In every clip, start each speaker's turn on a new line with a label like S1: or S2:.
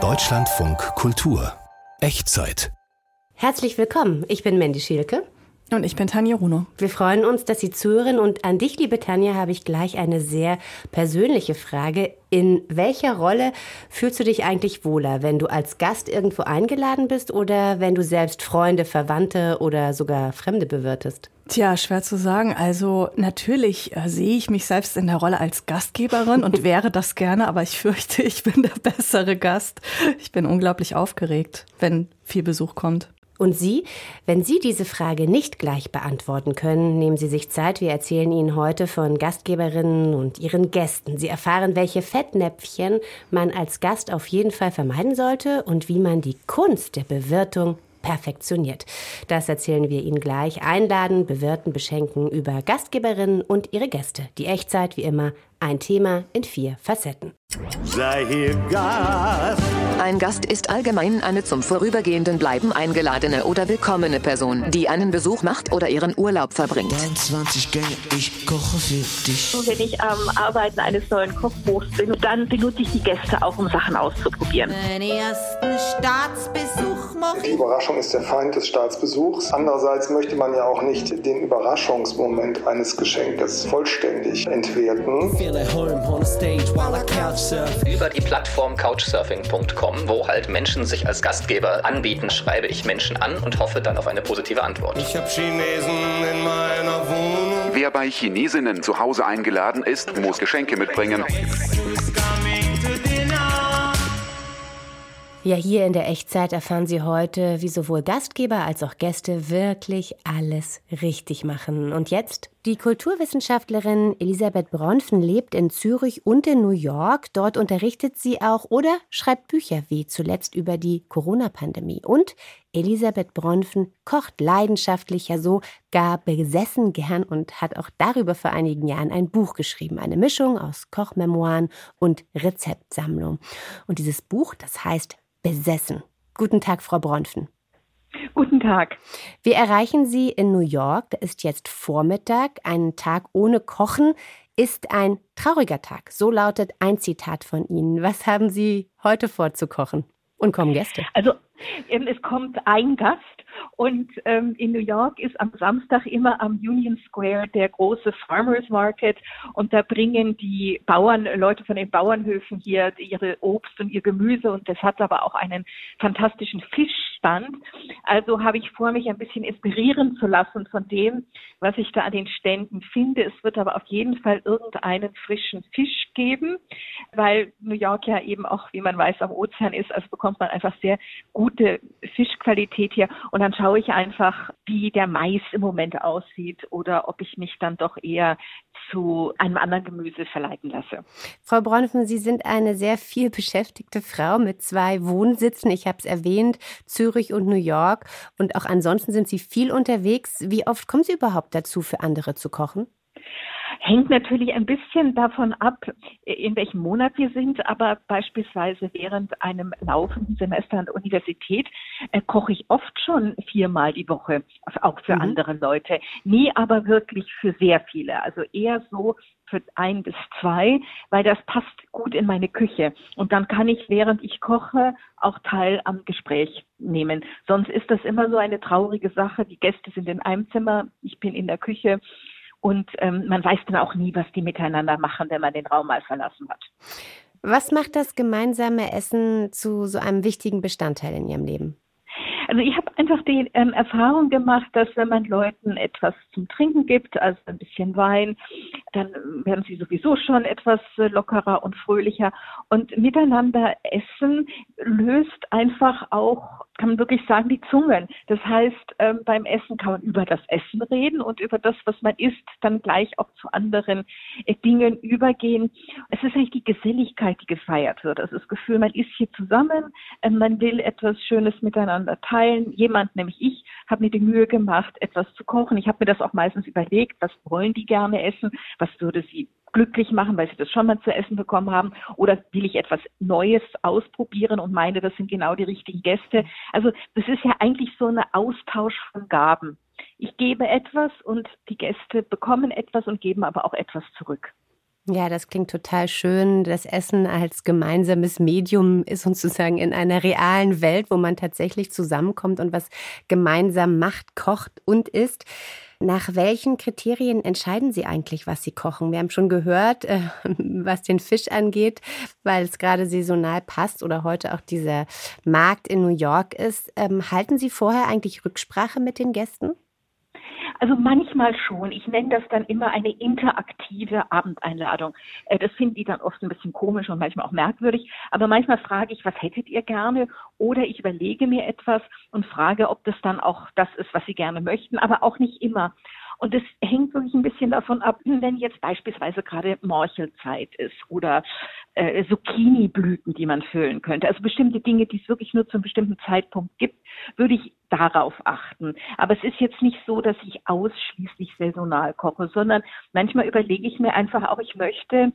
S1: Deutschlandfunk Kultur Echtzeit.
S2: Herzlich willkommen. Ich bin Mandy Schielke.
S3: Und ich bin Tanja Runo.
S2: Wir freuen uns, dass Sie zuhören. Und an dich, liebe Tanja, habe ich gleich eine sehr persönliche Frage. In welcher Rolle fühlst du dich eigentlich wohler, wenn du als Gast irgendwo eingeladen bist oder wenn du selbst Freunde, Verwandte oder sogar Fremde bewirtest?
S3: Tja, schwer zu sagen. Also natürlich äh, sehe ich mich selbst in der Rolle als Gastgeberin und wäre das gerne, aber ich fürchte, ich bin der bessere Gast. Ich bin unglaublich aufgeregt, wenn viel Besuch kommt.
S2: Und Sie, wenn Sie diese Frage nicht gleich beantworten können, nehmen Sie sich Zeit. Wir erzählen Ihnen heute von Gastgeberinnen und ihren Gästen. Sie erfahren, welche Fettnäpfchen man als Gast auf jeden Fall vermeiden sollte und wie man die Kunst der Bewirtung perfektioniert. Das erzählen wir Ihnen gleich. Einladen, bewirten, beschenken über Gastgeberinnen und ihre Gäste. Die Echtzeit wie immer ein Thema in vier Facetten.
S4: Sei hier Gast.
S5: Ein Gast ist allgemein eine zum vorübergehenden Bleiben eingeladene oder willkommene Person, die einen Besuch macht oder ihren Urlaub verbringt.
S6: 20 Gänge, ich koche für dich.
S7: Und wenn ich am Arbeiten eines neuen Kochbuchs bin, dann benutze ich die Gäste auch, um Sachen auszuprobieren.
S8: Den ersten Staatsbesuch mache
S9: Die Überraschung ist der Feind des Staatsbesuchs. Andererseits möchte man ja auch nicht den Überraschungsmoment eines Geschenkes vollständig entwerten.
S10: Über die Plattform couchsurfing.com, wo halt Menschen sich als Gastgeber anbieten, schreibe ich Menschen an und hoffe dann auf eine positive Antwort.
S4: Ich hab Chinesen in meiner Wohnung.
S11: Wer bei Chinesinnen zu Hause eingeladen ist, muss Geschenke mitbringen.
S2: Ja, hier in der Echtzeit erfahren Sie heute, wie sowohl Gastgeber als auch Gäste wirklich alles richtig machen. Und jetzt die Kulturwissenschaftlerin Elisabeth Bronfen lebt in Zürich und in New York. Dort unterrichtet sie auch oder schreibt Bücher wie zuletzt über die Corona-Pandemie. Und Elisabeth Bronfen kocht leidenschaftlich, ja so gar besessen gern und hat auch darüber vor einigen Jahren ein Buch geschrieben. Eine Mischung aus Kochmemoiren und Rezeptsammlung. Und dieses Buch, das heißt Besessen. Guten Tag, Frau Bronfen.
S7: Guten Tag.
S2: Wir erreichen Sie in New York. Da ist jetzt Vormittag. Ein Tag ohne Kochen ist ein trauriger Tag. So lautet ein Zitat von Ihnen. Was haben Sie heute vor zu kochen? Und kommen Gäste?
S7: Also es kommt ein Gast und ähm, in New York ist am Samstag immer am Union Square der große Farmers Market und da bringen die Bauern, Leute von den Bauernhöfen hier ihre Obst und ihr Gemüse und das hat aber auch einen fantastischen Fischstand. Also habe ich vor, mich ein bisschen inspirieren zu lassen von dem, was ich da an den Ständen finde. Es wird aber auf jeden Fall irgendeinen frischen Fisch geben, weil New York ja eben auch, wie man weiß, am Ozean ist, also bekommt man einfach sehr gute Fischqualität hier und dann schaue ich einfach, wie der Mais im Moment aussieht oder ob ich mich dann doch eher zu einem anderen Gemüse verleiten lasse.
S2: Frau Bronfen, Sie sind eine sehr viel beschäftigte Frau mit zwei Wohnsitzen. Ich habe es erwähnt, Zürich und New York. Und auch ansonsten sind Sie viel unterwegs. Wie oft kommen Sie überhaupt dazu, für andere zu kochen?
S7: Hängt natürlich ein bisschen davon ab, in welchem Monat wir sind, aber beispielsweise während einem laufenden Semester an der Universität äh, koche ich oft schon viermal die Woche, auch für mhm. andere Leute. Nie aber wirklich für sehr viele, also eher so für ein bis zwei, weil das passt gut in meine Küche. Und dann kann ich, während ich koche, auch Teil am Gespräch nehmen. Sonst ist das immer so eine traurige Sache. Die Gäste sind in einem Zimmer, ich bin in der Küche und ähm, man weiß dann auch nie, was die miteinander machen, wenn man den Raum mal verlassen hat.
S2: Was macht das gemeinsame Essen zu so einem wichtigen Bestandteil in Ihrem Leben?
S7: Also ich habe einfach die ähm, Erfahrung gemacht, dass wenn man Leuten etwas zum Trinken gibt, also ein bisschen Wein, dann werden sie sowieso schon etwas äh, lockerer und fröhlicher. Und miteinander essen löst einfach auch, kann man wirklich sagen, die Zungen. Das heißt, ähm, beim Essen kann man über das Essen reden und über das, was man isst, dann gleich auch zu anderen äh, Dingen übergehen. Es ist eigentlich die Geselligkeit, die gefeiert wird. Also das Gefühl, man ist hier zusammen, äh, man will etwas Schönes miteinander teilen. Jemand, nämlich ich, habe mir die Mühe gemacht, etwas zu kochen. Ich habe mir das auch meistens überlegt, was wollen die gerne essen, was würde sie glücklich machen, weil sie das schon mal zu essen bekommen haben, oder will ich etwas Neues ausprobieren und meine, das sind genau die richtigen Gäste. Also das ist ja eigentlich so ein Austausch von Gaben. Ich gebe etwas und die Gäste bekommen etwas und geben aber auch etwas zurück.
S2: Ja, das klingt total schön. Das Essen als gemeinsames Medium ist sozusagen in einer realen Welt, wo man tatsächlich zusammenkommt und was gemeinsam macht, kocht und isst. Nach welchen Kriterien entscheiden Sie eigentlich, was Sie kochen? Wir haben schon gehört, äh, was den Fisch angeht, weil es gerade saisonal passt oder heute auch dieser Markt in New York ist. Ähm, halten Sie vorher eigentlich Rücksprache mit den Gästen?
S7: Also manchmal schon. Ich nenne das dann immer eine interaktive Abendeinladung. Äh, das finden die dann oft ein bisschen komisch und manchmal auch merkwürdig. Aber manchmal frage ich, was hättet ihr gerne? Oder ich überlege mir etwas und frage, ob das dann auch das ist, was sie gerne möchten, aber auch nicht immer. Und es hängt wirklich ein bisschen davon ab, wenn jetzt beispielsweise gerade Morchelzeit ist oder äh, Zucchini-Blüten, die man füllen könnte. Also bestimmte Dinge, die es wirklich nur zu einem bestimmten Zeitpunkt gibt, würde ich darauf achten. Aber es ist jetzt nicht so, dass ich ausschließlich saisonal koche, sondern manchmal überlege ich mir einfach auch, ich möchte,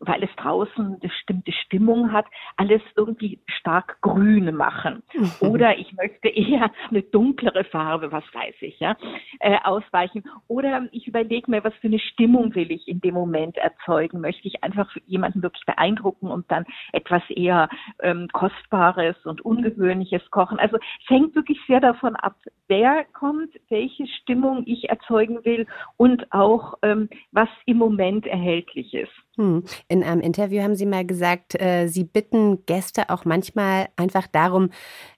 S7: weil es draußen eine bestimmte Stimmung hat, alles irgendwie stark grün machen. Oder ich möchte eher eine dunklere Farbe, was weiß ich, ja, äh, ausweichen. Oder ich überlege mir, was für eine Stimmung will ich in dem Moment erzeugen. Möchte ich einfach jemanden wirklich beeindrucken und dann etwas eher ähm, Kostbares und Ungewöhnliches kochen. Also es hängt wirklich sehr davon davon ab, wer kommt, welche Stimmung ich erzeugen will und auch, ähm, was im Moment erhältlich ist.
S2: Hm. In einem Interview haben Sie mal gesagt, äh, Sie bitten Gäste auch manchmal einfach darum,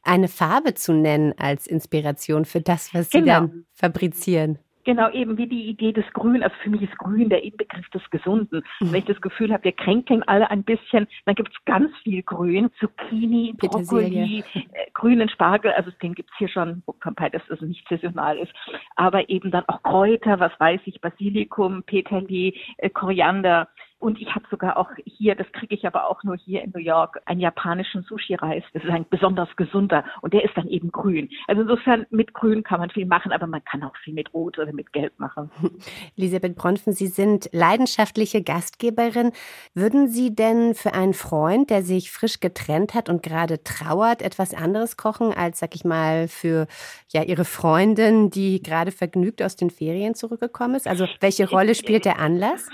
S2: eine Farbe zu nennen als Inspiration für das, was Sie genau. dann fabrizieren.
S7: Genau, eben wie die Idee des Grün. Also für mich ist Grün der Inbegriff des Gesunden. Und wenn ich das Gefühl habe, wir kränkeln alle ein bisschen, dann gibt es ganz viel Grün. Zucchini, Brokkoli, äh, grünen Spargel, also den gibt es hier schon, wobei das also nicht saisonal ist. Aber eben dann auch Kräuter, was weiß ich, Basilikum, Peterli, äh, Koriander. Und ich habe sogar auch hier, das kriege ich aber auch nur hier in New York, einen japanischen Sushi-Reis. Das ist ein besonders gesunder und der ist dann eben grün. Also insofern mit Grün kann man viel machen, aber man kann auch viel mit Rot oder mit Gelb machen.
S2: Elisabeth Bronfen, Sie sind leidenschaftliche Gastgeberin. Würden Sie denn für einen Freund, der sich frisch getrennt hat und gerade trauert, etwas anderes kochen als, sag ich mal, für ja Ihre Freundin, die gerade vergnügt aus den Ferien zurückgekommen ist? Also welche Rolle spielt der Anlass?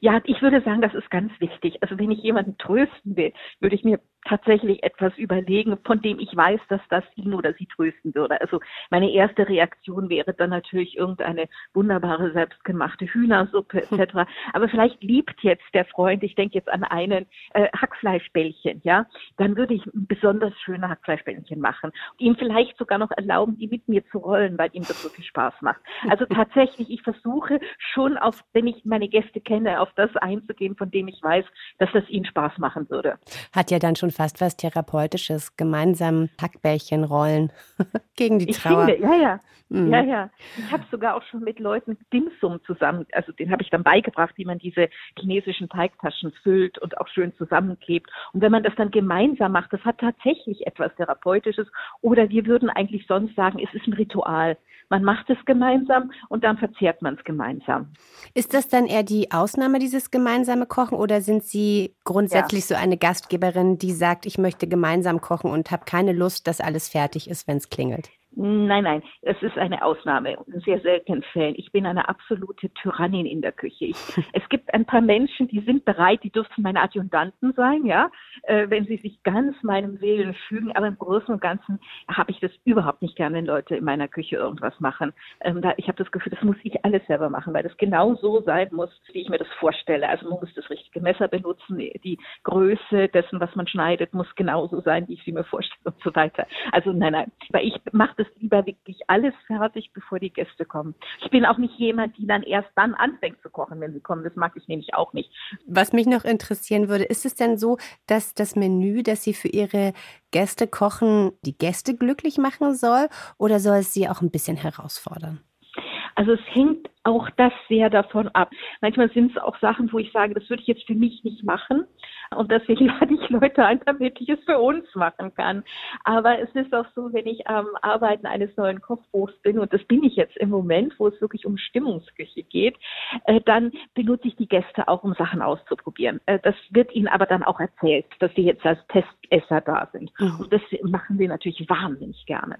S7: Ja, ich würde sagen, das ist ganz wichtig. Also wenn ich jemanden trösten will, würde ich mir tatsächlich etwas überlegen, von dem ich weiß, dass das ihn oder sie trösten würde. Also meine erste Reaktion wäre dann natürlich irgendeine wunderbare selbstgemachte Hühnersuppe etc. Aber vielleicht liebt jetzt der Freund, ich denke jetzt an einen äh, Hackfleischbällchen, ja, dann würde ich besonders schöne Hackfleischbällchen machen und ihm vielleicht sogar noch erlauben, die mit mir zu rollen, weil ihm das so viel Spaß macht. Also tatsächlich, ich versuche schon auf, wenn ich meine Gäste kenne, auf das einzugehen, von dem ich weiß, dass das ihnen Spaß machen würde.
S2: Hat ja dann schon fast was Therapeutisches, gemeinsam Hackbällchen rollen gegen die Trauer.
S7: Ich finde, ja, ja. Mhm. Ja, ja. Ich habe sogar auch schon mit Leuten Dimsum zusammen, also den habe ich dann beigebracht, wie man diese chinesischen Teigtaschen füllt und auch schön zusammenklebt. Und wenn man das dann gemeinsam macht, das hat tatsächlich etwas Therapeutisches. Oder wir würden eigentlich sonst sagen, es ist ein Ritual. Man macht es gemeinsam und dann verzehrt man es gemeinsam.
S2: Ist das dann eher die Ausnahme, dieses gemeinsame Kochen, oder sind Sie grundsätzlich ja. so eine Gastgeberin, die sagt, ich möchte gemeinsam kochen und habe keine Lust, dass alles fertig ist, wenn es klingelt?
S7: Nein, nein, es ist eine Ausnahme in sehr seltenen Fällen. Ich bin eine absolute Tyrannin in der Küche. Ich, es gibt ein paar Menschen, die sind bereit, die dürfen meine Adjutanten sein, ja, äh, wenn sie sich ganz meinem Willen fügen. Aber im Großen und Ganzen habe ich das überhaupt nicht gerne, wenn Leute in meiner Küche irgendwas machen. Ähm, da, ich habe das Gefühl, das muss ich alles selber machen, weil das genau so sein muss, wie ich mir das vorstelle. Also man muss das richtige Messer benutzen, die Größe dessen, was man schneidet, muss genauso sein, wie ich sie mir vorstelle und so weiter. Also nein, nein, weil ich mache es lieber wirklich alles fertig, bevor die Gäste kommen. Ich bin auch nicht jemand, die dann erst dann anfängt zu kochen, wenn sie kommen. Das mag ich nämlich auch nicht.
S2: Was mich noch interessieren würde, ist es denn so, dass das Menü, das Sie für Ihre Gäste kochen, die Gäste glücklich machen soll oder soll es sie auch ein bisschen herausfordern?
S7: Also es hängt auch das sehr davon ab. Manchmal sind es auch Sachen, wo ich sage, das würde ich jetzt für mich nicht machen. Und deswegen lade ich Leute ein, damit ich es für uns machen kann. Aber es ist auch so, wenn ich am Arbeiten eines neuen Kochbuchs bin, und das bin ich jetzt im Moment, wo es wirklich um Stimmungsküche geht, äh, dann benutze ich die Gäste auch, um Sachen auszuprobieren. Äh, das wird ihnen aber dann auch erzählt, dass sie jetzt als Testesser da sind. Mhm. Und das machen sie natürlich wahnsinnig gerne.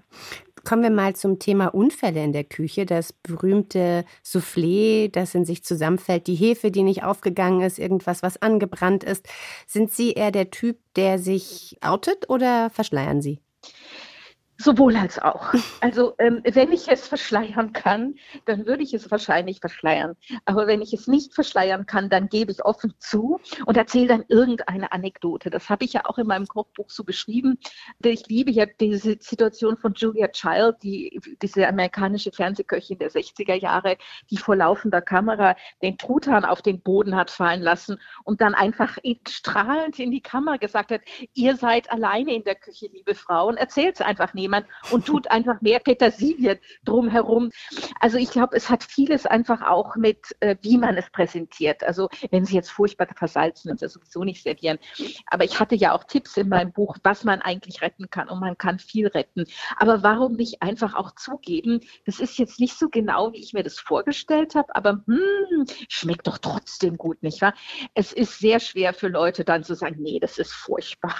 S2: Kommen wir mal zum Thema Unfälle in der Küche. Das berühmte Soufflé, das in sich zusammenfällt, die Hefe, die nicht aufgegangen ist, irgendwas, was angebrannt ist. Sind Sie eher der Typ, der sich outet oder verschleiern Sie?
S7: Sowohl als auch. Also ähm, wenn ich es verschleiern kann, dann würde ich es wahrscheinlich verschleiern. Aber wenn ich es nicht verschleiern kann, dann gebe ich offen zu und erzähle dann irgendeine Anekdote. Das habe ich ja auch in meinem Kochbuch so beschrieben. Ich liebe ja diese Situation von Julia Child, die, diese amerikanische Fernsehköchin der 60er Jahre, die vor laufender Kamera den Truthahn auf den Boden hat fallen lassen und dann einfach strahlend in die Kamera gesagt hat, ihr seid alleine in der Küche, liebe Frauen, erzählt es einfach niemand jemand und tut einfach mehr Petersilie drumherum. Also ich glaube, es hat vieles einfach auch mit, äh, wie man es präsentiert. Also wenn Sie jetzt furchtbar versalzen, dann sowieso nicht servieren. Aber ich hatte ja auch Tipps in meinem Buch, was man eigentlich retten kann und man kann viel retten. Aber warum nicht einfach auch zugeben, das ist jetzt nicht so genau, wie ich mir das vorgestellt habe, aber hm, schmeckt doch trotzdem gut, nicht wahr? Es ist sehr schwer für Leute dann zu sagen, nee, das ist furchtbar.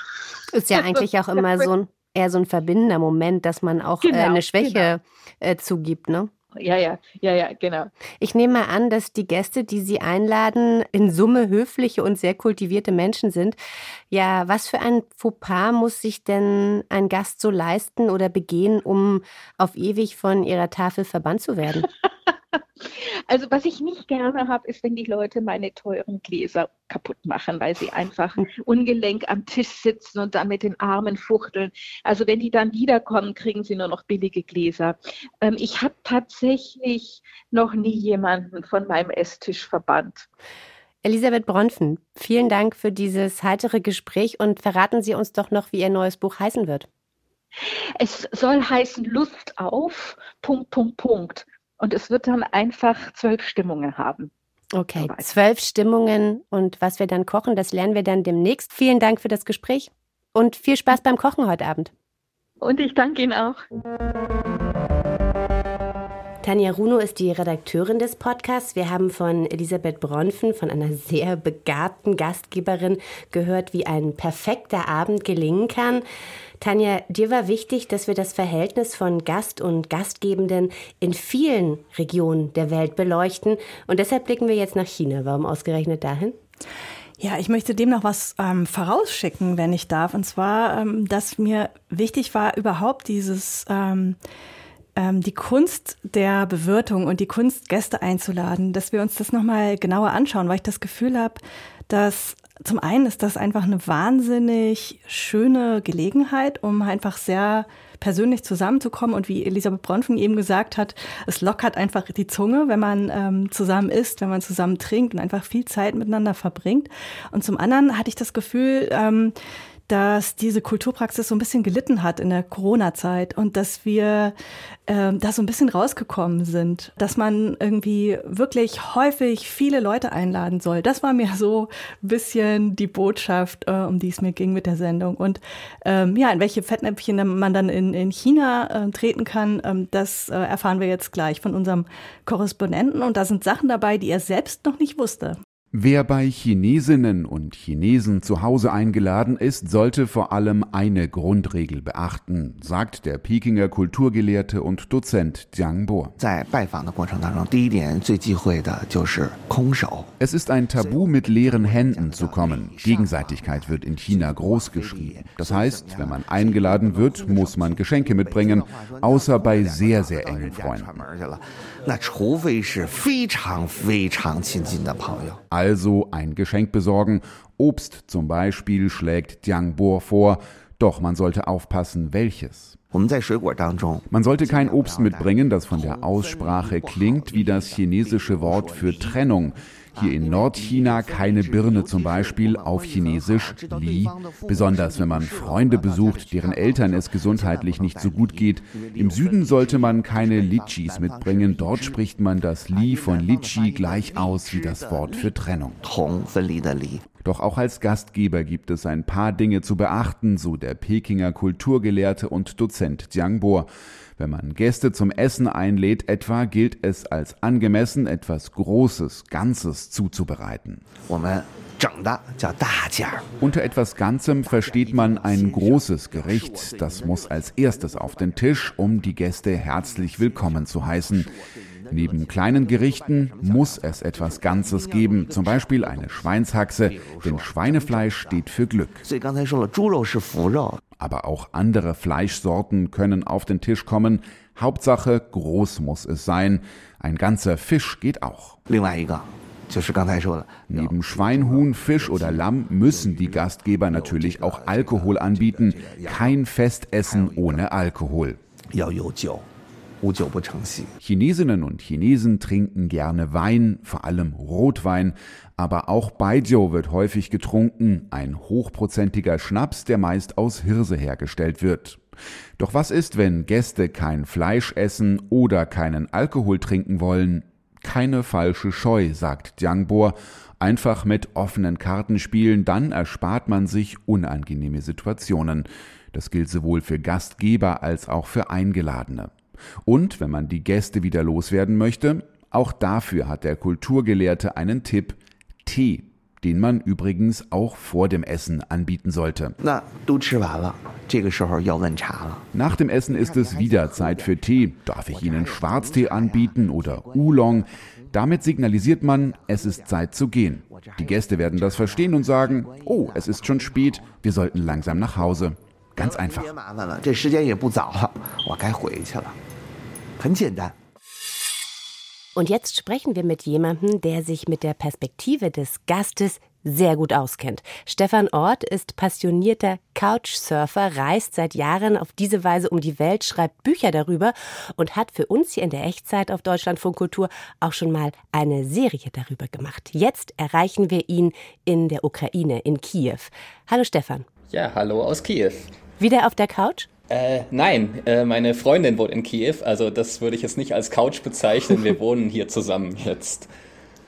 S2: Ist ja eigentlich auch immer so ein eher so ein verbindender Moment, dass man auch genau, äh, eine Schwäche genau. äh, zugibt, ne?
S7: Ja, ja, ja, ja, genau.
S2: Ich nehme mal an, dass die Gäste, die Sie einladen, in Summe höfliche und sehr kultivierte Menschen sind. Ja, was für ein Fauxpas muss sich denn ein Gast so leisten oder begehen, um auf ewig von Ihrer Tafel verbannt zu werden?
S7: Also was ich nicht gerne habe, ist, wenn die Leute meine teuren Gläser kaputt machen, weil sie einfach ungelenk am Tisch sitzen und dann mit den Armen fuchteln. Also wenn die dann wiederkommen, kriegen sie nur noch billige Gläser. Ähm, ich habe tatsächlich noch nie jemanden von meinem Esstisch verbannt.
S2: Elisabeth Bronfen, vielen Dank für dieses heitere Gespräch und verraten Sie uns doch noch, wie Ihr neues Buch heißen wird.
S7: Es soll heißen Lust auf, Punkt, Punkt, Punkt. Und es wird dann einfach zwölf Stimmungen haben.
S2: Okay, zwölf Stimmungen und was wir dann kochen, das lernen wir dann demnächst. Vielen Dank für das Gespräch und viel Spaß beim Kochen heute Abend.
S7: Und ich danke Ihnen auch.
S2: Tanja Runo ist die Redakteurin des Podcasts. Wir haben von Elisabeth Bronfen, von einer sehr begabten Gastgeberin, gehört, wie ein perfekter Abend gelingen kann. Tanja, dir war wichtig, dass wir das Verhältnis von Gast und Gastgebenden in vielen Regionen der Welt beleuchten. Und deshalb blicken wir jetzt nach China. Warum ausgerechnet dahin?
S3: Ja, ich möchte dem noch was ähm, vorausschicken, wenn ich darf. Und zwar, ähm, dass mir wichtig war, überhaupt dieses ähm, ähm, die Kunst der Bewirtung und die Kunst, Gäste einzuladen, dass wir uns das nochmal genauer anschauen, weil ich das Gefühl habe, dass zum einen ist das einfach eine wahnsinnig schöne Gelegenheit, um einfach sehr persönlich zusammenzukommen und wie Elisabeth Bronfen eben gesagt hat, es lockert einfach die Zunge, wenn man ähm, zusammen isst, wenn man zusammen trinkt und einfach viel Zeit miteinander verbringt. Und zum anderen hatte ich das Gefühl, ähm, dass diese Kulturpraxis so ein bisschen gelitten hat in der Corona-Zeit und dass wir äh, da so ein bisschen rausgekommen sind, dass man irgendwie wirklich häufig viele Leute einladen soll. Das war mir so ein bisschen die Botschaft, äh, um die es mir ging mit der Sendung. Und ähm, ja, in welche Fettnäpfchen man dann in, in China äh, treten kann, ähm, das äh, erfahren wir jetzt gleich von unserem Korrespondenten. Und da sind Sachen dabei, die er selbst noch nicht wusste.
S11: Wer bei Chinesinnen und Chinesen zu Hause eingeladen ist, sollte vor allem eine Grundregel beachten, sagt der Pekinger Kulturgelehrte und Dozent Jiang Bo. Es ist ein Tabu, mit leeren Händen zu kommen. Gegenseitigkeit wird in China groß geschrieben. Das heißt, wenn man eingeladen wird, muss man Geschenke mitbringen, außer bei sehr, sehr engen Freunden. Also ein Geschenk besorgen. Obst zum Beispiel schlägt Jiang Bo vor, doch man sollte aufpassen, welches. Man sollte kein Obst mitbringen, das von der Aussprache klingt wie das chinesische Wort für Trennung. Hier in Nordchina keine Birne zum Beispiel auf Chinesisch Li, besonders wenn man Freunde besucht, deren Eltern es gesundheitlich nicht so gut geht. Im Süden sollte man keine Litchis mitbringen, dort spricht man das Li von Litchi gleich aus wie das Wort für Trennung. Doch auch als Gastgeber gibt es ein paar Dinge zu beachten, so der Pekinger Kulturgelehrte und Dozent Jiang Bo. Wenn man Gäste zum Essen einlädt etwa, gilt es als angemessen, etwas Großes, Ganzes zuzubereiten. Unter etwas Ganzem versteht man ein großes Gericht. Das muss als erstes auf den Tisch, um die Gäste herzlich willkommen zu heißen. Neben kleinen Gerichten muss es etwas Ganzes geben, zum Beispiel eine Schweinshaxe, denn Schweinefleisch steht für Glück. Aber auch andere Fleischsorten können auf den Tisch kommen. Hauptsache, groß muss es sein. Ein ganzer Fisch geht auch. Neben Schwein, Huhn, Fisch oder Lamm müssen die Gastgeber natürlich auch Alkohol anbieten. Kein Festessen ohne Alkohol. Chinesinnen und Chinesen trinken gerne Wein, vor allem Rotwein, aber auch Baijiu wird häufig getrunken, ein hochprozentiger Schnaps, der meist aus Hirse hergestellt wird. Doch was ist, wenn Gäste kein Fleisch essen oder keinen Alkohol trinken wollen? Keine falsche Scheu, sagt Jiangbor. Einfach mit offenen Karten spielen, dann erspart man sich unangenehme Situationen. Das gilt sowohl für Gastgeber als auch für Eingeladene. Und wenn man die Gäste wieder loswerden möchte, auch dafür hat der Kulturgelehrte einen Tipp. Tee, den man übrigens auch vor dem Essen anbieten sollte. Nach dem Essen ist es wieder Zeit für Tee. Darf ich Ihnen Schwarztee anbieten oder Oolong? Damit signalisiert man, es ist Zeit zu gehen. Die Gäste werden das verstehen und sagen, oh, es ist schon spät, wir sollten langsam nach Hause. Ganz einfach.
S2: Und jetzt sprechen wir mit jemandem, der sich mit der Perspektive des Gastes sehr gut auskennt. Stefan Ort ist passionierter Couchsurfer, reist seit Jahren auf diese Weise um die Welt, schreibt Bücher darüber und hat für uns hier in der Echtzeit auf Deutschlandfunk Kultur auch schon mal eine Serie darüber gemacht. Jetzt erreichen wir ihn in der Ukraine, in Kiew. Hallo Stefan.
S10: Ja, hallo aus Kiew.
S2: Wieder auf der Couch?
S10: Äh, nein, äh, meine Freundin wohnt in Kiew, also das würde ich jetzt nicht als Couch bezeichnen. Wir wohnen hier zusammen jetzt.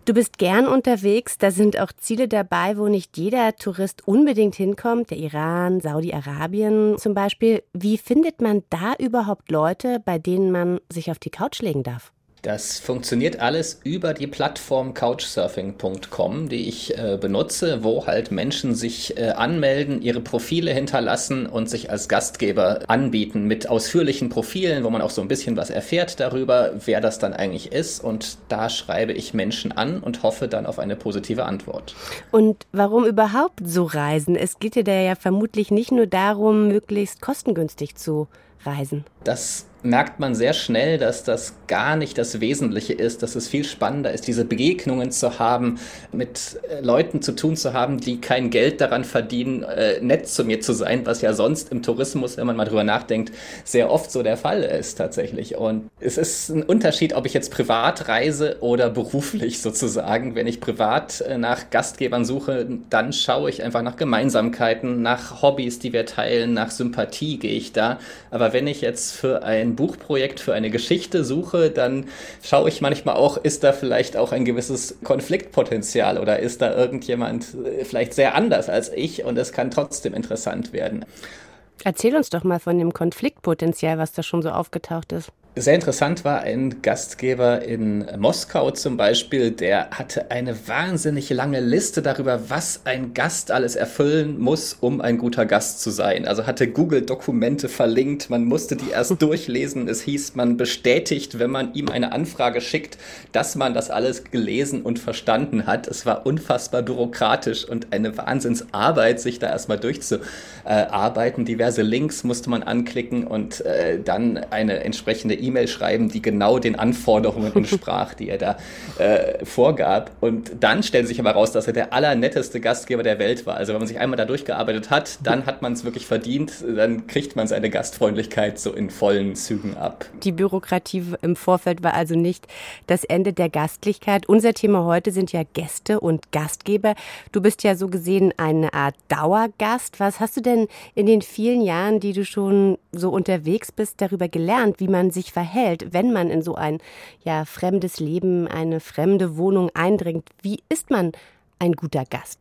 S2: Du bist gern unterwegs, da sind auch Ziele dabei, wo nicht jeder Tourist unbedingt hinkommt, der Iran, Saudi-Arabien zum Beispiel. Wie findet man da überhaupt Leute, bei denen man sich auf die Couch legen darf?
S10: Das funktioniert alles über die Plattform couchsurfing.com, die ich äh, benutze, wo halt Menschen sich äh, anmelden, ihre Profile hinterlassen und sich als Gastgeber anbieten mit ausführlichen Profilen, wo man auch so ein bisschen was erfährt darüber, wer das dann eigentlich ist. Und da schreibe ich Menschen an und hoffe dann auf eine positive Antwort.
S2: Und warum überhaupt so reisen? Es geht dir ja vermutlich nicht nur darum, möglichst kostengünstig zu reisen.
S10: Das merkt man sehr schnell, dass das gar nicht das Wesentliche ist, dass es viel spannender ist, diese Begegnungen zu haben, mit äh, Leuten zu tun zu haben, die kein Geld daran verdienen, äh, nett zu mir zu sein, was ja sonst im Tourismus, wenn man mal drüber nachdenkt, sehr oft so der Fall ist tatsächlich. Und es ist ein Unterschied, ob ich jetzt privat reise oder beruflich sozusagen. Wenn ich privat äh, nach Gastgebern suche, dann schaue ich einfach nach Gemeinsamkeiten, nach Hobbys, die wir teilen, nach Sympathie gehe ich da. Aber wenn ich jetzt für ein Buchprojekt für eine Geschichte suche, dann schaue ich manchmal auch, ist da vielleicht auch ein gewisses Konfliktpotenzial oder ist da irgendjemand äh, vielleicht sehr anders als ich und es kann trotzdem interessant werden.
S2: Erzähl uns doch mal von dem Konfliktpotenzial, was da schon so aufgetaucht ist.
S10: Sehr interessant war ein Gastgeber in Moskau zum Beispiel, der hatte eine wahnsinnig lange Liste darüber, was ein Gast alles erfüllen muss, um ein guter Gast zu sein. Also hatte Google-Dokumente verlinkt, man musste die erst durchlesen. Es hieß, man bestätigt, wenn man ihm eine Anfrage schickt, dass man das alles gelesen und verstanden hat. Es war unfassbar bürokratisch und eine Wahnsinnsarbeit, sich da erstmal durchzuarbeiten. Diverse Links musste man anklicken und äh, dann eine entsprechende E-Mail schreiben, die genau den Anforderungen entsprach, die er da äh, vorgab. Und dann stellt sich aber raus, dass er der allernetteste Gastgeber der Welt war. Also wenn man sich einmal da durchgearbeitet hat, dann hat man es wirklich verdient, dann kriegt man seine Gastfreundlichkeit so in vollen Zügen ab.
S2: Die Bürokratie im Vorfeld war also nicht das Ende der Gastlichkeit. Unser Thema heute sind ja Gäste und Gastgeber. Du bist ja so gesehen eine Art Dauergast. Was hast du denn in den vielen Jahren, die du schon so unterwegs bist, darüber gelernt, wie man sich verhält, wenn man in so ein ja, fremdes Leben, eine fremde Wohnung eindringt. Wie ist man ein guter Gast?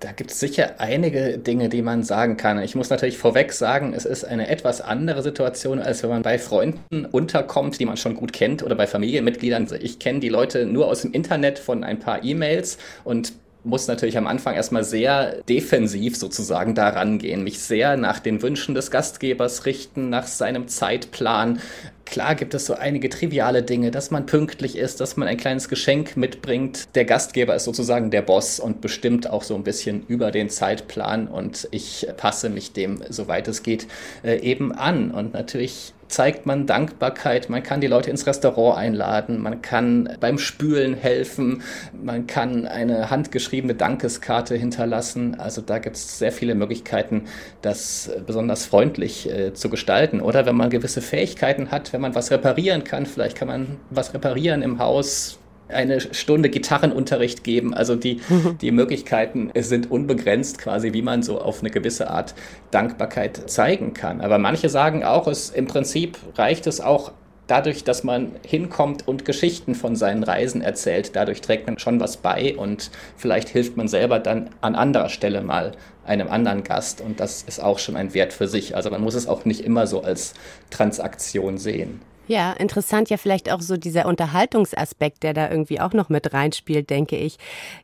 S10: Da gibt es sicher einige Dinge, die man sagen kann. Ich muss natürlich vorweg sagen, es ist eine etwas andere Situation, als wenn man bei Freunden unterkommt, die man schon gut kennt, oder bei Familienmitgliedern. Ich kenne die Leute nur aus dem Internet von ein paar E-Mails und muss natürlich am Anfang erstmal sehr defensiv sozusagen daran gehen, mich sehr nach den Wünschen des Gastgebers richten, nach seinem Zeitplan, Klar gibt es so einige triviale Dinge, dass man pünktlich ist, dass man ein kleines Geschenk mitbringt. Der Gastgeber ist sozusagen der Boss und bestimmt auch so ein bisschen über den Zeitplan und ich passe mich dem, soweit es geht, äh, eben an. Und natürlich zeigt man Dankbarkeit, man kann die Leute ins Restaurant einladen, man kann beim Spülen helfen, man kann eine handgeschriebene Dankeskarte hinterlassen. Also da gibt es sehr viele Möglichkeiten, das besonders freundlich äh, zu gestalten. Oder wenn man gewisse Fähigkeiten hat, wenn man was reparieren kann, vielleicht kann man was reparieren im Haus, eine Stunde Gitarrenunterricht geben. Also die, die Möglichkeiten sind unbegrenzt quasi, wie man so auf eine gewisse Art Dankbarkeit zeigen kann. Aber manche sagen auch, es im Prinzip reicht es auch dadurch, dass man hinkommt und Geschichten von seinen Reisen erzählt, dadurch trägt man schon was bei und vielleicht hilft man selber dann an anderer Stelle mal einem anderen Gast und das ist auch schon ein Wert für sich. Also man muss es auch nicht immer so als Transaktion sehen.
S2: Ja, interessant ja vielleicht auch so dieser Unterhaltungsaspekt, der da irgendwie auch noch mit reinspielt, denke ich.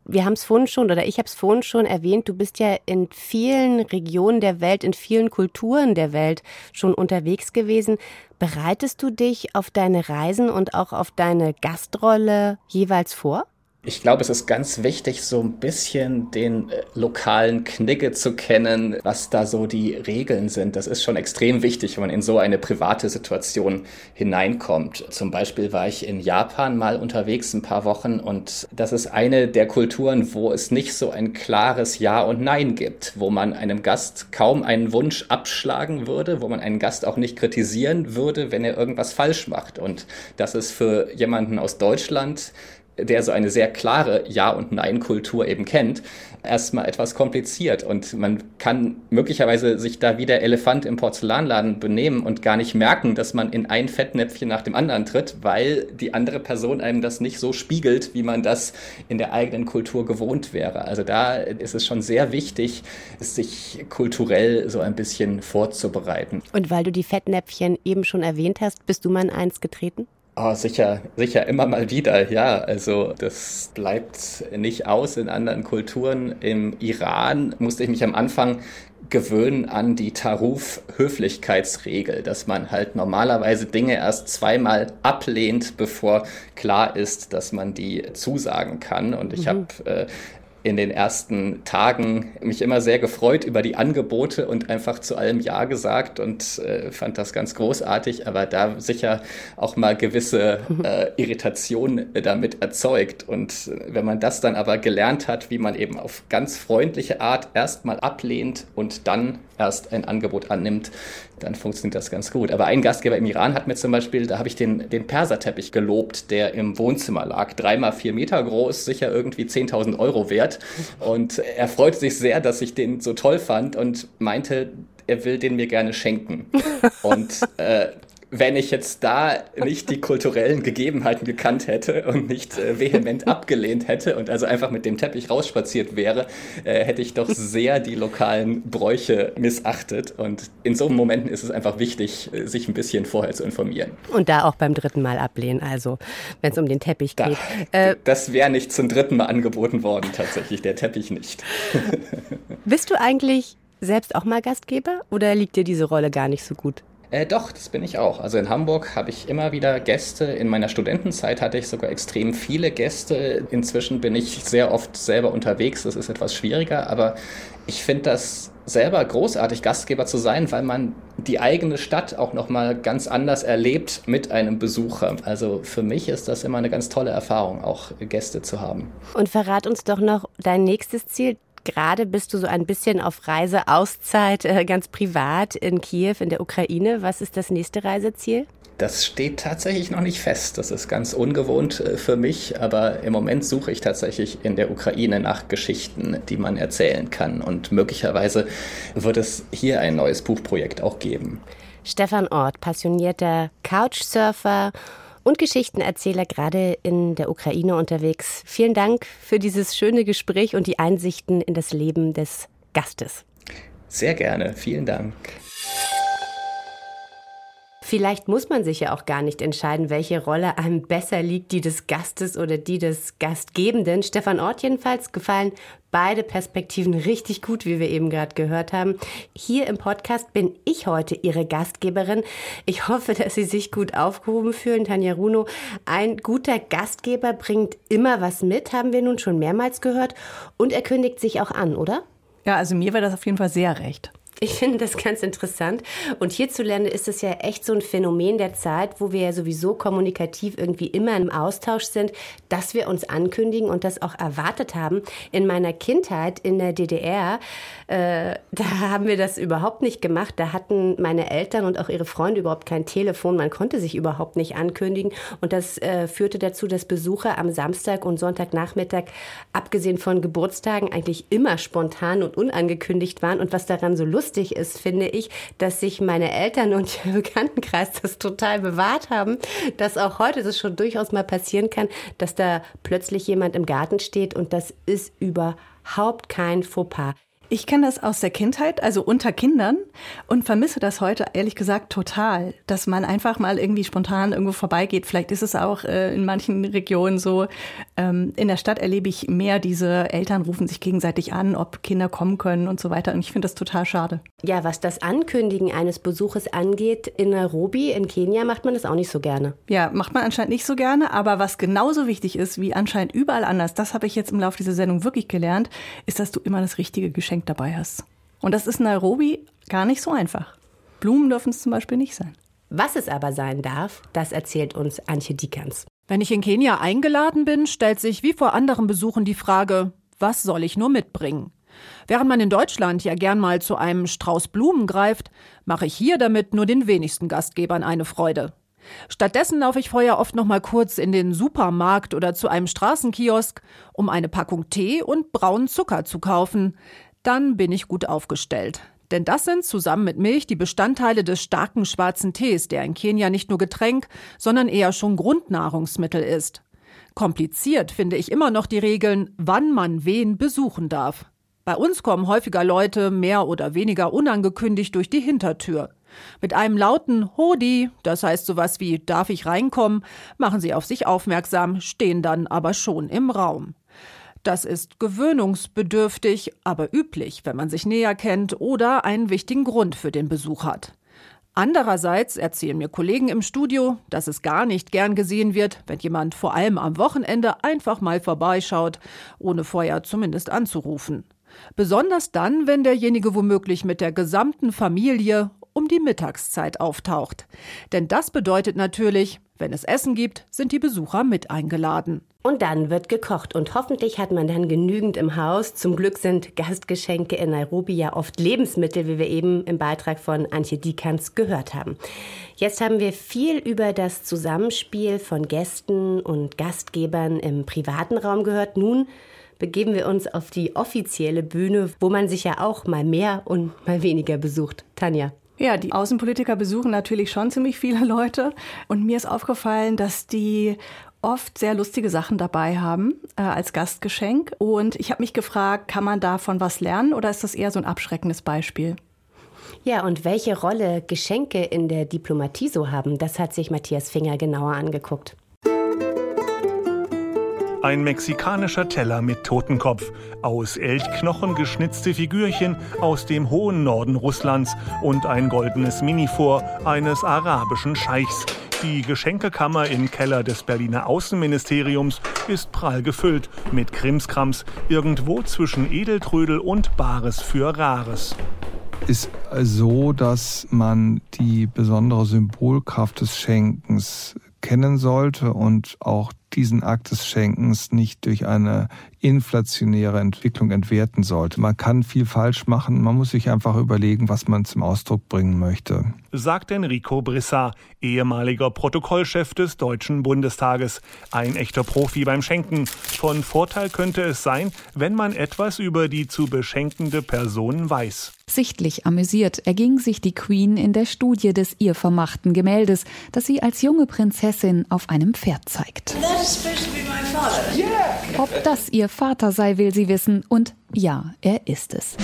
S2: Wir haben es vorhin schon oder ich habe es vorhin schon erwähnt, du bist ja in vielen Regionen der Welt, in vielen Kulturen der Welt schon unterwegs gewesen. Bereitest du dich auf deine Reisen und auch auf deine Gastrolle jeweils vor?
S10: Ich glaube, es ist ganz wichtig, so ein bisschen den äh, lokalen Knigge zu kennen, was da so die Regeln sind. Das ist schon extrem wichtig, wenn man in so eine private Situation hineinkommt. Zum Beispiel war ich in Japan mal unterwegs ein paar Wochen und das ist eine der Kulturen, wo es nicht so ein klares Ja und Nein gibt, wo man einem Gast kaum einen Wunsch abschlagen würde, wo man einen Gast auch nicht kritisieren würde, wenn er irgendwas falsch macht. Und das ist für jemanden aus Deutschland der so eine sehr klare Ja- und Nein-Kultur eben kennt, erstmal etwas kompliziert. Und man kann möglicherweise sich da wie der Elefant im Porzellanladen benehmen und gar nicht merken, dass man in ein Fettnäpfchen nach dem anderen tritt, weil die andere Person einem das nicht so spiegelt, wie man das in der eigenen Kultur gewohnt wäre. Also da ist es schon sehr wichtig, sich kulturell so ein bisschen vorzubereiten.
S2: Und weil du die Fettnäpfchen eben schon erwähnt hast, bist du mal in eins getreten?
S10: Oh, sicher, sicher immer mal wieder, ja. Also das bleibt nicht aus in anderen Kulturen. Im Iran musste ich mich am Anfang gewöhnen an die Taruf-Höflichkeitsregel, dass man halt normalerweise Dinge erst zweimal ablehnt, bevor klar ist, dass man die zusagen kann. Und ich mhm. habe äh, in den ersten Tagen mich immer sehr gefreut über die Angebote und einfach zu allem Ja gesagt und äh, fand das ganz großartig, aber da sicher auch mal gewisse äh, Irritation damit erzeugt. Und äh, wenn man das dann aber gelernt hat, wie man eben auf ganz freundliche Art erstmal ablehnt und dann erst ein Angebot annimmt, dann funktioniert das ganz gut. Aber ein Gastgeber im Iran hat mir zum Beispiel, da habe ich den, den Perserteppich gelobt, der im Wohnzimmer lag. Dreimal vier Meter groß, sicher irgendwie 10.000 Euro wert. Und er freute sich sehr, dass ich den so toll fand und meinte, er will den mir gerne schenken. Und äh, wenn ich jetzt da nicht die kulturellen Gegebenheiten gekannt hätte und nicht äh, vehement abgelehnt hätte und also einfach mit dem Teppich rausspaziert wäre, äh, hätte ich doch sehr die lokalen Bräuche missachtet. Und in so Momenten ist es einfach wichtig, äh, sich ein bisschen vorher zu informieren.
S2: Und da auch beim dritten Mal ablehnen, also wenn es um den Teppich geht.
S10: Da, äh, das wäre nicht zum dritten Mal angeboten worden, tatsächlich, der Teppich nicht.
S2: Bist du eigentlich selbst auch mal Gastgeber oder liegt dir diese Rolle gar nicht so gut?
S10: Äh, doch, das bin ich auch. Also in Hamburg habe ich immer wieder Gäste. In meiner Studentenzeit hatte ich sogar extrem viele Gäste. Inzwischen bin ich sehr oft selber unterwegs. Das ist etwas schwieriger, aber ich finde das selber großartig, Gastgeber zu sein, weil man die eigene Stadt auch nochmal ganz anders erlebt mit einem Besucher. Also für mich ist das immer eine ganz tolle Erfahrung, auch Gäste zu haben.
S2: Und verrat uns doch noch dein nächstes Ziel gerade bist du so ein bisschen auf Reiseauszeit, äh, ganz privat in Kiew in der Ukraine. Was ist das nächste Reiseziel?
S10: Das steht tatsächlich noch nicht fest. Das ist ganz ungewohnt äh, für mich, aber im Moment suche ich tatsächlich in der Ukraine nach Geschichten, die man erzählen kann. Und möglicherweise wird es hier ein neues Buchprojekt auch geben.
S2: Stefan Ort, passionierter Couchsurfer und Geschichtenerzähler gerade in der Ukraine unterwegs. Vielen Dank für dieses schöne Gespräch und die Einsichten in das Leben des Gastes.
S10: Sehr gerne, vielen Dank.
S2: Vielleicht muss man sich ja auch gar nicht entscheiden, welche Rolle einem besser liegt, die des Gastes oder die des Gastgebenden. Stefan Ort jedenfalls gefallen beide Perspektiven richtig gut, wie wir eben gerade gehört haben. Hier im Podcast bin ich heute Ihre Gastgeberin. Ich hoffe, dass Sie sich gut aufgehoben fühlen, Tanja Runo. Ein guter Gastgeber bringt immer was mit, haben wir nun schon mehrmals gehört. Und er kündigt sich auch an, oder?
S3: Ja, also mir war das auf jeden Fall sehr recht.
S2: Ich finde das ganz interessant. Und hierzulande ist es ja echt so ein Phänomen der Zeit, wo wir ja sowieso kommunikativ irgendwie immer im Austausch sind, dass wir uns ankündigen und das auch erwartet haben. In meiner Kindheit in der DDR, äh, da haben wir das überhaupt nicht gemacht. Da hatten meine Eltern und auch ihre Freunde überhaupt kein Telefon. Man konnte sich überhaupt nicht ankündigen. Und das äh, führte dazu, dass Besucher am Samstag und Sonntagnachmittag, abgesehen von Geburtstagen, eigentlich immer spontan und unangekündigt waren. Und was daran so lustig lustig ist, finde ich, dass sich meine Eltern und ihr Bekanntenkreis das total bewahrt haben, dass auch heute das schon durchaus mal passieren kann, dass da plötzlich jemand im Garten steht und das ist überhaupt kein Fauxpas.
S3: Ich kenne das aus der Kindheit, also unter Kindern und vermisse das heute ehrlich gesagt total, dass man einfach mal irgendwie spontan irgendwo vorbeigeht. Vielleicht ist es auch äh, in manchen Regionen so. Ähm, in der Stadt erlebe ich mehr diese Eltern rufen sich gegenseitig an, ob Kinder kommen können und so weiter. Und ich finde das total schade.
S2: Ja, was das Ankündigen eines Besuches angeht, in Nairobi, in Kenia, macht man das auch nicht so gerne.
S3: Ja, macht man anscheinend nicht so gerne. Aber was genauso wichtig ist wie anscheinend überall anders, das habe ich jetzt im Laufe dieser Sendung wirklich gelernt, ist, dass du immer das richtige Geschenk Geschenk dabei hast. Und das ist in Nairobi gar nicht so einfach. Blumen dürfen es zum Beispiel nicht sein.
S2: Was es aber sein darf, das erzählt uns Antje Diekerns.
S12: Wenn ich in Kenia eingeladen bin, stellt sich wie vor anderen Besuchen die Frage, was soll ich nur mitbringen? Während man in Deutschland ja gern mal zu einem Strauß Blumen greift, mache ich hier damit nur den wenigsten Gastgebern eine Freude. Stattdessen laufe ich vorher oft noch mal kurz in den Supermarkt oder zu einem Straßenkiosk, um eine Packung Tee und braunen Zucker zu kaufen, dann bin ich gut aufgestellt. Denn das sind zusammen mit Milch die Bestandteile des starken schwarzen Tees, der in Kenia nicht nur Getränk, sondern eher schon Grundnahrungsmittel ist. Kompliziert finde ich immer noch die Regeln, wann man wen besuchen darf. Bei uns kommen häufiger Leute mehr oder weniger unangekündigt durch die Hintertür. Mit einem lauten Hodi, das heißt sowas wie darf ich reinkommen, machen sie auf sich aufmerksam, stehen dann aber schon im Raum. Das ist gewöhnungsbedürftig, aber üblich, wenn man sich näher kennt oder einen wichtigen Grund für den Besuch hat. Andererseits erzählen mir Kollegen im Studio, dass es gar nicht gern gesehen wird, wenn jemand vor allem am Wochenende einfach mal vorbeischaut, ohne vorher zumindest anzurufen. Besonders dann, wenn derjenige womöglich mit der gesamten Familie um die Mittagszeit auftaucht. Denn das bedeutet natürlich, wenn es Essen gibt, sind die Besucher mit eingeladen.
S2: Und dann wird gekocht und hoffentlich hat man dann genügend im Haus. Zum Glück sind Gastgeschenke in Nairobi ja oft Lebensmittel, wie wir eben im Beitrag von Antje Diekanz gehört haben. Jetzt haben wir viel über das Zusammenspiel von Gästen und Gastgebern im privaten Raum gehört. Nun begeben wir uns auf die offizielle Bühne, wo man sich ja auch mal mehr und mal weniger besucht. Tanja.
S3: Ja, die Außenpolitiker besuchen natürlich schon ziemlich viele Leute. Und mir ist aufgefallen, dass die oft sehr lustige Sachen dabei haben äh, als Gastgeschenk. Und ich habe mich gefragt, kann man davon was lernen oder ist das eher so ein abschreckendes Beispiel?
S2: Ja, und welche Rolle Geschenke in der Diplomatie so haben, das hat sich Matthias Finger genauer angeguckt.
S13: Ein mexikanischer Teller mit Totenkopf, aus Elchknochen geschnitzte Figürchen aus dem hohen Norden Russlands und ein goldenes Minifor eines arabischen Scheichs. Die Geschenkekammer im Keller des Berliner Außenministeriums ist prall gefüllt mit Krimskrams irgendwo zwischen Edeltrödel und Bares für Rares
S14: ist so, dass man die besondere Symbolkraft des Schenkens kennen sollte und auch diesen Akt des Schenkens nicht durch eine inflationäre Entwicklung entwerten sollte. Man kann viel falsch machen, man muss sich einfach überlegen, was man zum Ausdruck bringen möchte.
S13: Sagt Enrico Brissat, ehemaliger Protokollchef des Deutschen Bundestages. Ein echter Profi beim Schenken. Von Vorteil könnte es sein, wenn man etwas über die zu beschenkende Person weiß.
S15: Sichtlich amüsiert erging sich die Queen in der Studie des ihr vermachten Gemäldes, das sie als junge Prinzessin auf einem Pferd zeigt. Ob das ihr Vater sei, will sie wissen. Und ja, er ist es.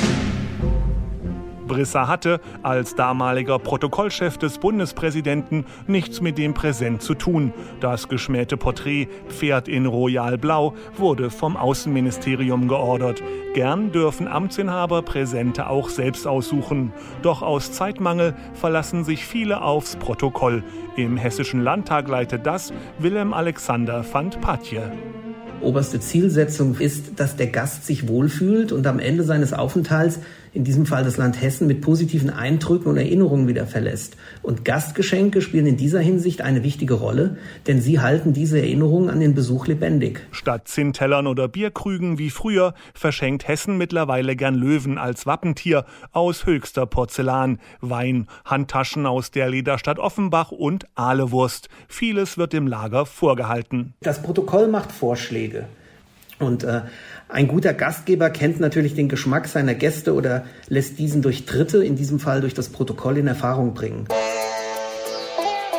S13: Brissa hatte, als damaliger Protokollchef des Bundespräsidenten, nichts mit dem Präsent zu tun. Das geschmähte Porträt Pferd in Royal Blau wurde vom Außenministerium geordert. Gern dürfen Amtsinhaber Präsente auch selbst aussuchen. Doch aus Zeitmangel verlassen sich viele aufs Protokoll. Im Hessischen Landtag leitet das Willem Alexander van Patje
S16: oberste Zielsetzung ist, dass der Gast sich wohlfühlt und am Ende seines Aufenthalts in diesem Fall das Land Hessen mit positiven Eindrücken und Erinnerungen wieder verlässt. Und Gastgeschenke spielen in dieser Hinsicht eine wichtige Rolle, denn sie halten diese Erinnerungen an den Besuch lebendig.
S13: Statt Zinntellern oder Bierkrügen wie früher verschenkt Hessen mittlerweile gern Löwen als Wappentier aus höchster Porzellan, Wein, Handtaschen aus der Lederstadt Offenbach und Ahlewurst. Vieles wird im Lager vorgehalten.
S16: Das Protokoll macht Vorschläge. Und äh, ein guter Gastgeber kennt natürlich den Geschmack seiner Gäste oder lässt diesen durch Dritte, in diesem Fall durch das Protokoll, in Erfahrung bringen.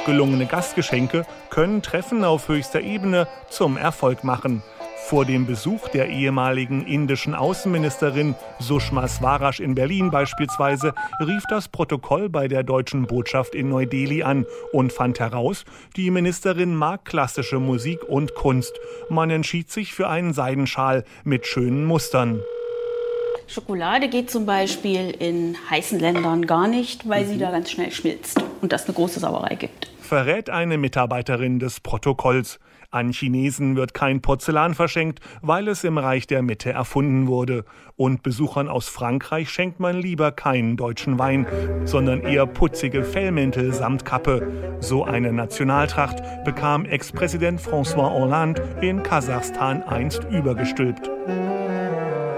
S13: Gelungene Gastgeschenke können Treffen auf höchster Ebene zum Erfolg machen. Vor dem Besuch der ehemaligen indischen Außenministerin Sushma Swaraj in Berlin beispielsweise rief das Protokoll bei der deutschen Botschaft in Neu-Delhi an und fand heraus, die Ministerin mag klassische Musik und Kunst. Man entschied sich für einen Seidenschal mit schönen Mustern.
S17: Schokolade geht zum Beispiel in heißen Ländern gar nicht, weil sie da ganz schnell schmilzt und das eine große Sauerei gibt.
S13: Verrät eine Mitarbeiterin des Protokolls. An Chinesen wird kein Porzellan verschenkt, weil es im Reich der Mitte erfunden wurde. Und Besuchern aus Frankreich schenkt man lieber keinen deutschen Wein, sondern eher putzige Fellmäntel samt Kappe. So eine Nationaltracht bekam Ex-Präsident François Hollande in Kasachstan einst übergestülpt.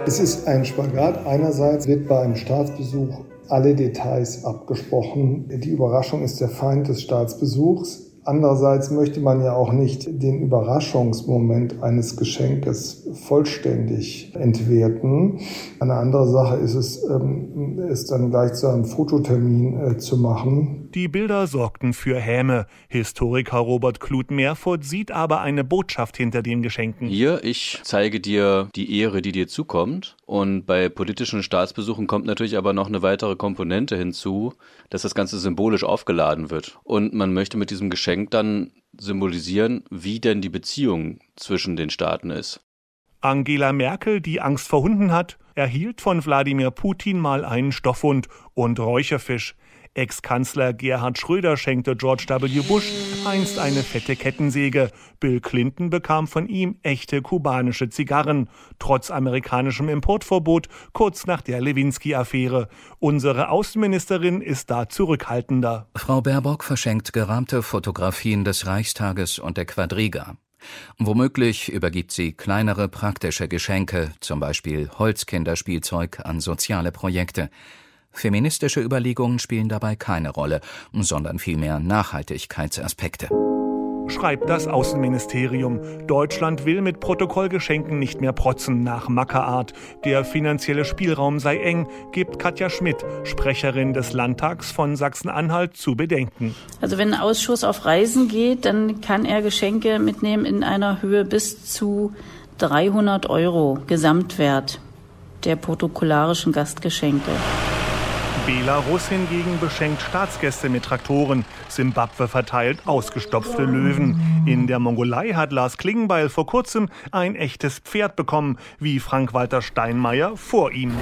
S9: Es ist ein Spagat. Einerseits wird bei einem Staatsbesuch alle Details abgesprochen. Die Überraschung ist der Feind des Staatsbesuchs. Andererseits möchte man ja auch nicht den Überraschungsmoment eines Geschenkes vollständig entwerten. Eine andere Sache ist es, ähm, es dann gleich zu einem Fototermin äh, zu machen.
S13: Die Bilder sorgten für Häme. Historiker Robert Kluth-Meerfurt sieht aber eine Botschaft hinter den Geschenken.
S18: Hier, ich zeige dir die Ehre, die dir zukommt. Und bei politischen Staatsbesuchen kommt natürlich aber noch eine weitere Komponente hinzu, dass das Ganze symbolisch aufgeladen wird. Und man möchte mit diesem Geschenk Geschenk dann symbolisieren, wie denn die Beziehung zwischen den Staaten ist.
S13: Angela Merkel, die Angst vor Hunden hat, erhielt von Wladimir Putin mal einen Stoffhund und Räucherfisch. Ex-Kanzler Gerhard Schröder schenkte George W. Bush einst eine fette Kettensäge. Bill Clinton bekam von ihm echte kubanische Zigarren, trotz amerikanischem Importverbot kurz nach der Lewinsky-Affäre. Unsere Außenministerin ist da zurückhaltender.
S19: Frau Baerbock verschenkt gerahmte Fotografien des Reichstages und der Quadriga. Womöglich übergibt sie kleinere praktische Geschenke, zum Beispiel Holzkinderspielzeug an soziale Projekte. Feministische Überlegungen spielen dabei keine Rolle, sondern vielmehr Nachhaltigkeitsaspekte.
S13: Schreibt das Außenministerium. Deutschland will mit Protokollgeschenken nicht mehr protzen nach Mackerart. Der finanzielle Spielraum sei eng, gibt Katja Schmidt, Sprecherin des Landtags von Sachsen-Anhalt, zu bedenken.
S17: Also wenn ein Ausschuss auf Reisen geht, dann kann er Geschenke mitnehmen in einer Höhe bis zu 300 Euro Gesamtwert der protokollarischen Gastgeschenke.
S13: Belarus hingegen beschenkt Staatsgäste mit Traktoren. Simbabwe verteilt ausgestopfte Löwen. In der Mongolei hat Lars Klingenbeil vor kurzem ein echtes Pferd bekommen, wie Frank-Walter Steinmeier vor ihm.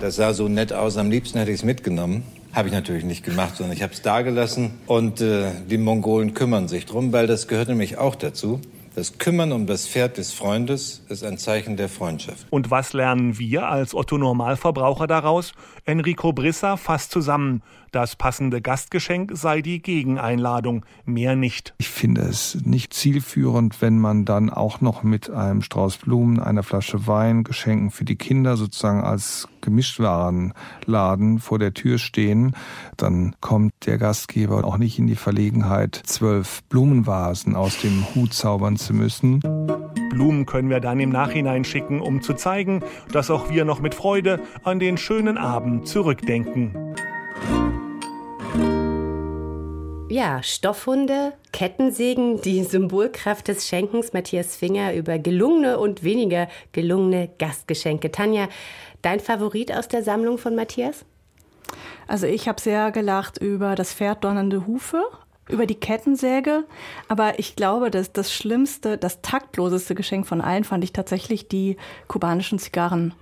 S20: Das sah so nett aus, am liebsten hätte ich es mitgenommen. Habe ich natürlich nicht gemacht, sondern ich habe es dagelassen und äh, die Mongolen kümmern sich drum, weil das gehört nämlich auch dazu. Das Kümmern um das Pferd des Freundes ist ein Zeichen der Freundschaft.
S13: Und was lernen wir als Otto Normalverbraucher daraus? Enrico Brissa fasst zusammen. Das passende Gastgeschenk sei die Gegeneinladung, mehr nicht.
S14: Ich finde es nicht zielführend, wenn man dann auch noch mit einem Strauß Blumen, einer Flasche Wein, Geschenken für die Kinder sozusagen als Gemischtwarenladen vor der Tür stehen. Dann kommt der Gastgeber auch nicht in die Verlegenheit, zwölf Blumenvasen aus dem Hut zaubern zu müssen.
S13: Blumen können wir dann im Nachhinein schicken, um zu zeigen, dass auch wir noch mit Freude an den schönen Abend zurückdenken.
S2: Ja, Stoffhunde, Kettensägen, die Symbolkraft des Schenkens. Matthias Finger über gelungene und weniger gelungene Gastgeschenke. Tanja, dein Favorit aus der Sammlung von Matthias?
S3: Also ich habe sehr gelacht über das Pferd donnernde Hufe, über die Kettensäge. Aber ich glaube, dass das schlimmste, das taktloseste Geschenk von allen fand ich tatsächlich die kubanischen Zigarren.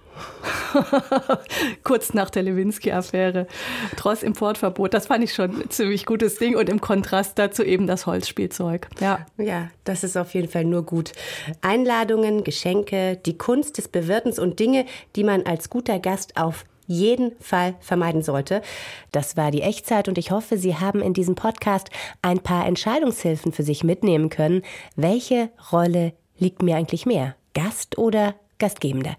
S3: Kurz nach der Lewinsky-Affäre. Trotz Importverbot. Das fand ich schon ein ziemlich gutes Ding und im Kontrast dazu eben das Holzspielzeug. Ja.
S2: Ja, das ist auf jeden Fall nur gut. Einladungen, Geschenke, die Kunst des Bewirtens und Dinge, die man als guter Gast auf jeden Fall vermeiden sollte. Das war die Echtzeit und ich hoffe, Sie haben in diesem Podcast ein paar Entscheidungshilfen für sich mitnehmen können. Welche Rolle liegt mir eigentlich mehr? Gast oder Gastgebender.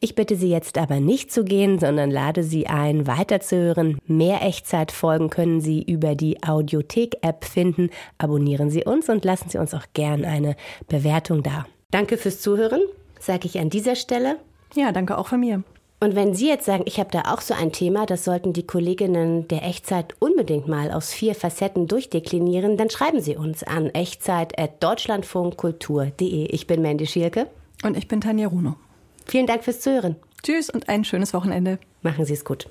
S2: Ich bitte Sie jetzt aber nicht zu gehen, sondern lade Sie ein, weiterzuhören. Mehr Echtzeitfolgen können Sie über die Audiothek-App finden. Abonnieren Sie uns und lassen Sie uns auch gern eine Bewertung da. Danke fürs Zuhören, sage ich an dieser Stelle.
S3: Ja, danke auch von mir.
S2: Und wenn Sie jetzt sagen, ich habe da auch so ein Thema, das sollten die Kolleginnen der Echtzeit unbedingt mal aus vier Facetten durchdeklinieren, dann schreiben Sie uns an echtzeit.deutschlandfunkkultur.de. Ich bin Mandy Schielke.
S3: Und ich bin Tanja Runo.
S2: Vielen Dank fürs Zuhören.
S3: Tschüss und ein schönes Wochenende.
S2: Machen Sie es gut.